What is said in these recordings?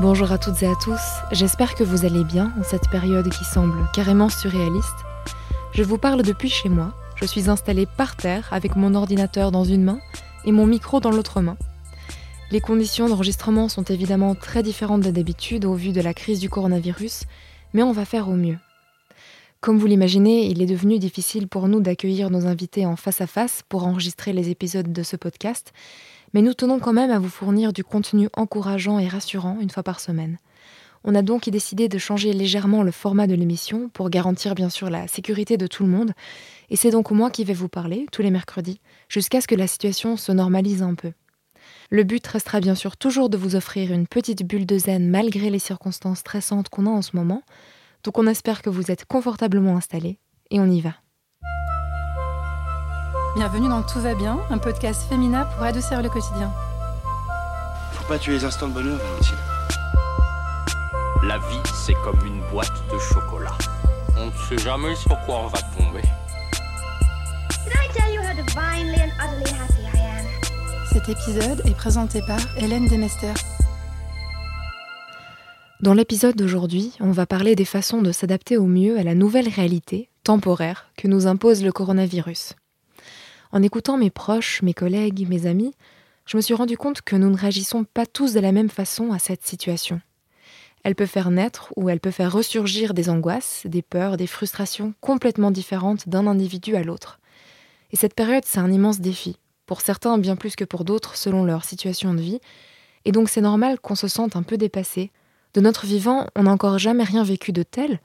Bonjour à toutes et à tous, j'espère que vous allez bien en cette période qui semble carrément surréaliste. Je vous parle depuis chez moi, je suis installée par terre avec mon ordinateur dans une main et mon micro dans l'autre main. Les conditions d'enregistrement sont évidemment très différentes de d'habitude au vu de la crise du coronavirus, mais on va faire au mieux. Comme vous l'imaginez, il est devenu difficile pour nous d'accueillir nos invités en face à face pour enregistrer les épisodes de ce podcast, mais nous tenons quand même à vous fournir du contenu encourageant et rassurant une fois par semaine. On a donc décidé de changer légèrement le format de l'émission pour garantir bien sûr la sécurité de tout le monde, et c'est donc moi qui vais vous parler tous les mercredis, jusqu'à ce que la situation se normalise un peu. Le but restera bien sûr toujours de vous offrir une petite bulle de zen malgré les circonstances stressantes qu'on a en ce moment, donc on espère que vous êtes confortablement installés, et on y va. Bienvenue dans Tout va bien, un podcast féminin pour adoucir le quotidien. Faut pas tuer les instants de bonheur, Valentine. La vie, c'est comme une boîte de chocolat. On ne sait jamais sur quoi on va tomber. Cet épisode est présenté par Hélène Demester. Dans l'épisode d'aujourd'hui, on va parler des façons de s'adapter au mieux à la nouvelle réalité, temporaire, que nous impose le coronavirus. En écoutant mes proches, mes collègues, mes amis, je me suis rendu compte que nous ne réagissons pas tous de la même façon à cette situation. Elle peut faire naître ou elle peut faire ressurgir des angoisses, des peurs, des frustrations complètement différentes d'un individu à l'autre. Et cette période, c'est un immense défi, pour certains bien plus que pour d'autres selon leur situation de vie, et donc c'est normal qu'on se sente un peu dépassé. De notre vivant, on n'a encore jamais rien vécu de tel,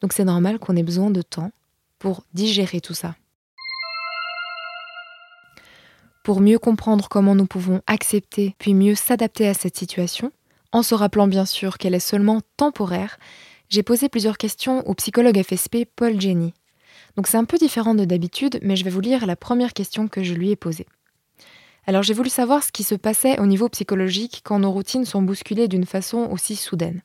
donc c'est normal qu'on ait besoin de temps pour digérer tout ça. Pour mieux comprendre comment nous pouvons accepter puis mieux s'adapter à cette situation, en se rappelant bien sûr qu'elle est seulement temporaire, j'ai posé plusieurs questions au psychologue FSP Paul Jenny. Donc c'est un peu différent de d'habitude, mais je vais vous lire la première question que je lui ai posée. Alors j'ai voulu savoir ce qui se passait au niveau psychologique quand nos routines sont bousculées d'une façon aussi soudaine.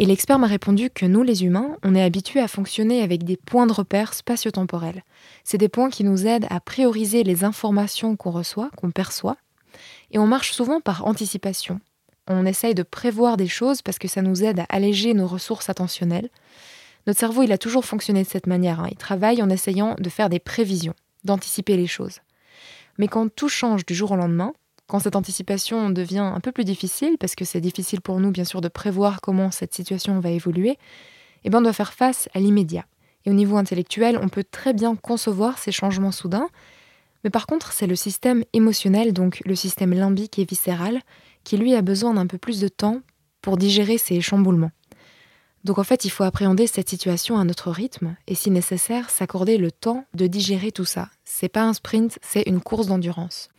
Et l'expert m'a répondu que nous, les humains, on est habitués à fonctionner avec des points de repère spatio-temporels. C'est des points qui nous aident à prioriser les informations qu'on reçoit, qu'on perçoit, et on marche souvent par anticipation. On essaye de prévoir des choses parce que ça nous aide à alléger nos ressources attentionnelles. Notre cerveau, il a toujours fonctionné de cette manière. Hein. Il travaille en essayant de faire des prévisions, d'anticiper les choses. Mais quand tout change du jour au lendemain, quand cette anticipation devient un peu plus difficile, parce que c'est difficile pour nous bien sûr de prévoir comment cette situation va évoluer, eh ben on doit faire face à l'immédiat. Et au niveau intellectuel, on peut très bien concevoir ces changements soudains, mais par contre c'est le système émotionnel, donc le système limbique et viscéral, qui lui a besoin d'un peu plus de temps pour digérer ces chamboulements. Donc en fait, il faut appréhender cette situation à notre rythme et si nécessaire, s'accorder le temps de digérer tout ça. C'est pas un sprint, c'est une course d'endurance.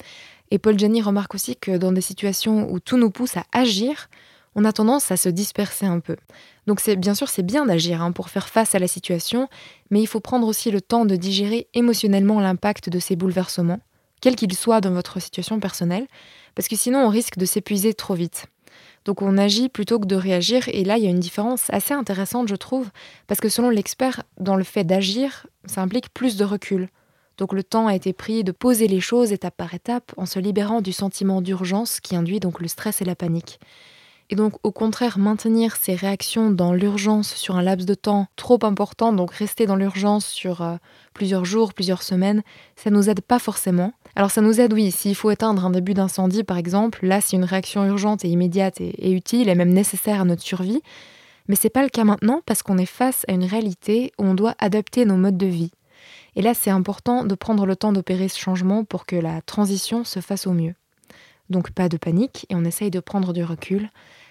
Et Paul Jenny remarque aussi que dans des situations où tout nous pousse à agir, on a tendance à se disperser un peu. Donc bien sûr c'est bien d'agir hein, pour faire face à la situation, mais il faut prendre aussi le temps de digérer émotionnellement l'impact de ces bouleversements, quels qu'ils soient dans votre situation personnelle, parce que sinon on risque de s'épuiser trop vite. Donc on agit plutôt que de réagir, et là il y a une différence assez intéressante je trouve, parce que selon l'expert, dans le fait d'agir, ça implique plus de recul. Donc le temps a été pris de poser les choses étape par étape en se libérant du sentiment d'urgence qui induit donc le stress et la panique. Et donc au contraire maintenir ces réactions dans l'urgence sur un laps de temps trop important, donc rester dans l'urgence sur euh, plusieurs jours, plusieurs semaines, ça nous aide pas forcément. Alors ça nous aide oui, s'il faut éteindre un début d'incendie par exemple, là c'est une réaction urgente et immédiate et, utile et même nécessaire à notre survie. Mais c'est pas le cas maintenant parce qu'on est face à une réalité où on doit adapter nos modes de vie. Et là, c'est important de prendre le temps d'opérer ce changement pour que la transition se fasse au mieux. Donc pas de panique et on essaye de prendre du recul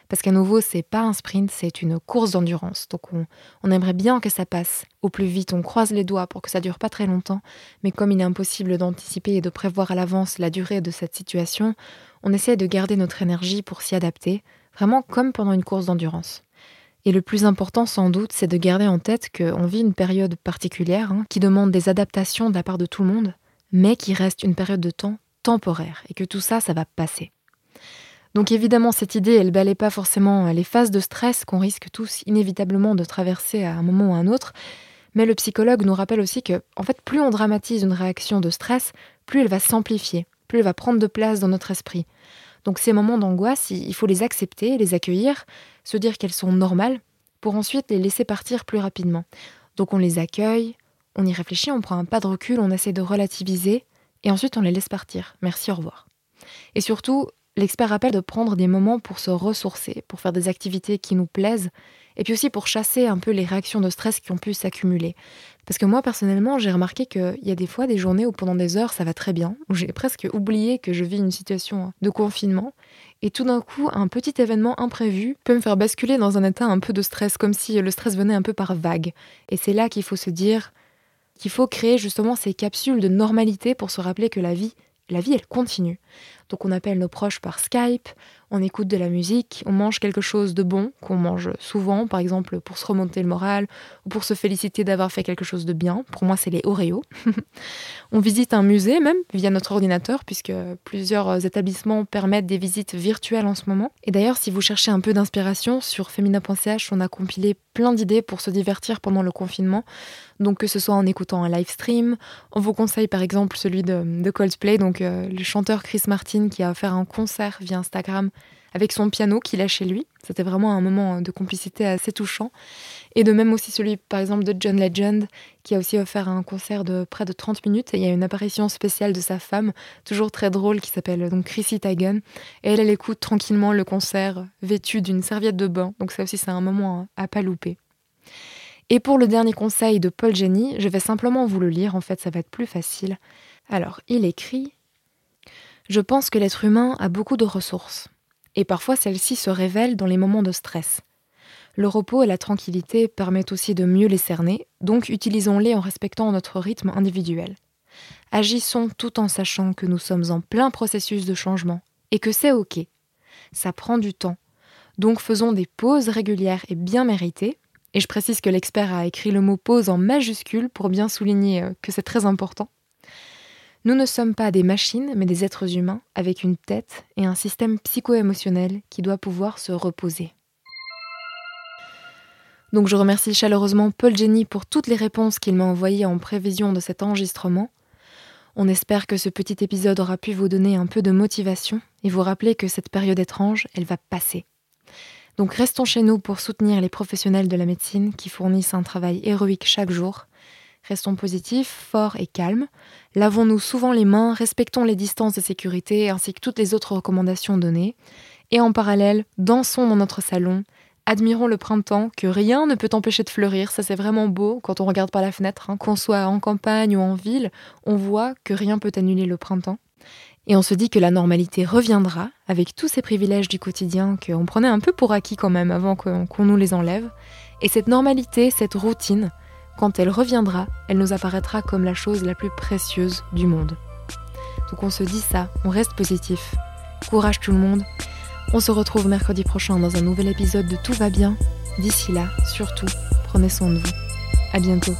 parce qu'à nouveau, c'est pas un sprint, c'est une course d'endurance. Donc on, aimerait bien que ça passe au plus vite, on croise les doigts pour que ça dure pas très longtemps, mais comme il est impossible d'anticiper et de prévoir à l'avance la durée de cette situation, on essaie de garder notre énergie pour s'y adapter, vraiment comme pendant une course d'endurance. Et le plus important sans doute, c'est de garder en tête qu'on vit une période particulière hein, qui demande des adaptations de la part de tout le monde, mais qui reste une période de temps temporaire et que tout ça, ça va passer. Donc évidemment, cette idée, elle balaye pas forcément les phases de stress qu'on risque tous inévitablement de traverser à un moment ou à un autre, mais le psychologue nous rappelle aussi que, en fait, plus on dramatise une réaction de stress, plus elle va s'amplifier, plus elle va prendre de place dans notre esprit. Donc ces moments d'angoisse, il faut les accepter, les accueillir, se dire qu'elles sont normales, pour ensuite les laisser partir plus rapidement. Donc on les accueille, on y réfléchit, on prend un pas de recul, on essaie de relativiser, et ensuite on les laisse partir. Merci, au revoir. Et surtout, l'expert rappelle de prendre des moments pour se ressourcer, pour faire des activités qui nous plaisent, et puis aussi pour chasser un peu les réactions de stress qui ont pu s'accumuler. Parce que moi, personnellement, j'ai remarqué qu'il y a des fois des journées où pendant des heures, ça va très bien, où j'ai presque oublié que je vis une situation de confinement, et tout d'un coup, un petit événement imprévu peut me faire basculer dans un état un peu de stress, comme si le stress venait un peu par vague. Et c'est là qu'il faut se dire qu'il faut créer justement ces capsules de normalité pour se rappeler que la vie, la vie, elle continue. Donc on appelle nos proches par Skype, on écoute de la musique, on mange quelque chose de bon, qu'on mange souvent, par exemple pour se remonter le moral ou pour se féliciter d'avoir fait quelque chose de bien. Pour moi, c'est les Oreos. on visite un musée même via notre ordinateur, puisque plusieurs établissements permettent des visites virtuelles en ce moment. Et d'ailleurs, si vous cherchez un peu d'inspiration, sur femina.ch, on a compilé plein d'idées pour se divertir pendant le confinement. Donc que ce soit en écoutant un live stream, on vous conseille par exemple celui de, Coldplay, donc euh, le chanteur Chris Martin qui a offert un concert via Instagram avec son piano qu'il a chez lui. C'était vraiment un moment de complicité assez touchant. Et de même aussi celui, par exemple, de John Legend, qui a aussi offert un concert de près de 30 minutes. Et il y a une apparition spéciale de sa femme, toujours très drôle, qui s'appelle donc Chrissy Teigen. Et elle, elle écoute tranquillement le concert, vêtue d'une serviette de bain. Donc ça aussi, c'est un moment à pas louper. Et pour le dernier conseil de Paul Jenny, je vais simplement vous le lire, en fait ça va être plus facile. Alors, il écrit Je pense que l'être humain a beaucoup de ressources et parfois celles-ci se révèlent dans les moments de stress. Le repos et la tranquillité permettent aussi de mieux les cerner, donc utilisons-les en respectant notre rythme individuel. Agissons tout en sachant que nous sommes en plein processus de changement et que c'est OK. Ça prend du temps. Donc faisons des pauses régulières et bien méritées. Et je précise que l'expert a écrit le mot pause en majuscule pour bien souligner euh, que c'est très important. Nous ne sommes pas des machines, mais des êtres humains avec une tête et un système psycho-émotionnel qui doit pouvoir se reposer. Donc je remercie chaleureusement Paul Jenny pour toutes les réponses qu'il m'a envoyées en prévision de cet enregistrement. On espère que ce petit épisode aura pu vous donner un peu de motivation et vous rappeler que cette période étrange, elle va passer. Donc restons chez nous pour soutenir les professionnels de la médecine qui fournissent un travail héroïque chaque jour Restons positifs, forts et calmes. Lavons-nous souvent les mains, respectons les distances de sécurité ainsi que toutes les autres recommandations données. Et en parallèle, dansons dans notre salon. Admirons le printemps, que rien ne peut empêcher de fleurir. Ça, c'est vraiment beau quand on regarde par la fenêtre. Hein. Qu'on soit en campagne ou en ville, on voit que rien peut annuler le printemps. Et on se dit que la normalité reviendra avec tous ces privilèges du quotidien qu'on prenait un peu pour acquis quand même avant qu'on nous les enlève. Et cette normalité, cette routine, quand elle reviendra, elle nous apparaîtra comme la chose la plus précieuse du monde. Donc on se dit ça, on reste positif. Courage tout le monde. On se retrouve mercredi prochain dans un nouvel épisode de Tout va bien. D'ici là, surtout, prenez soin de vous. À bientôt.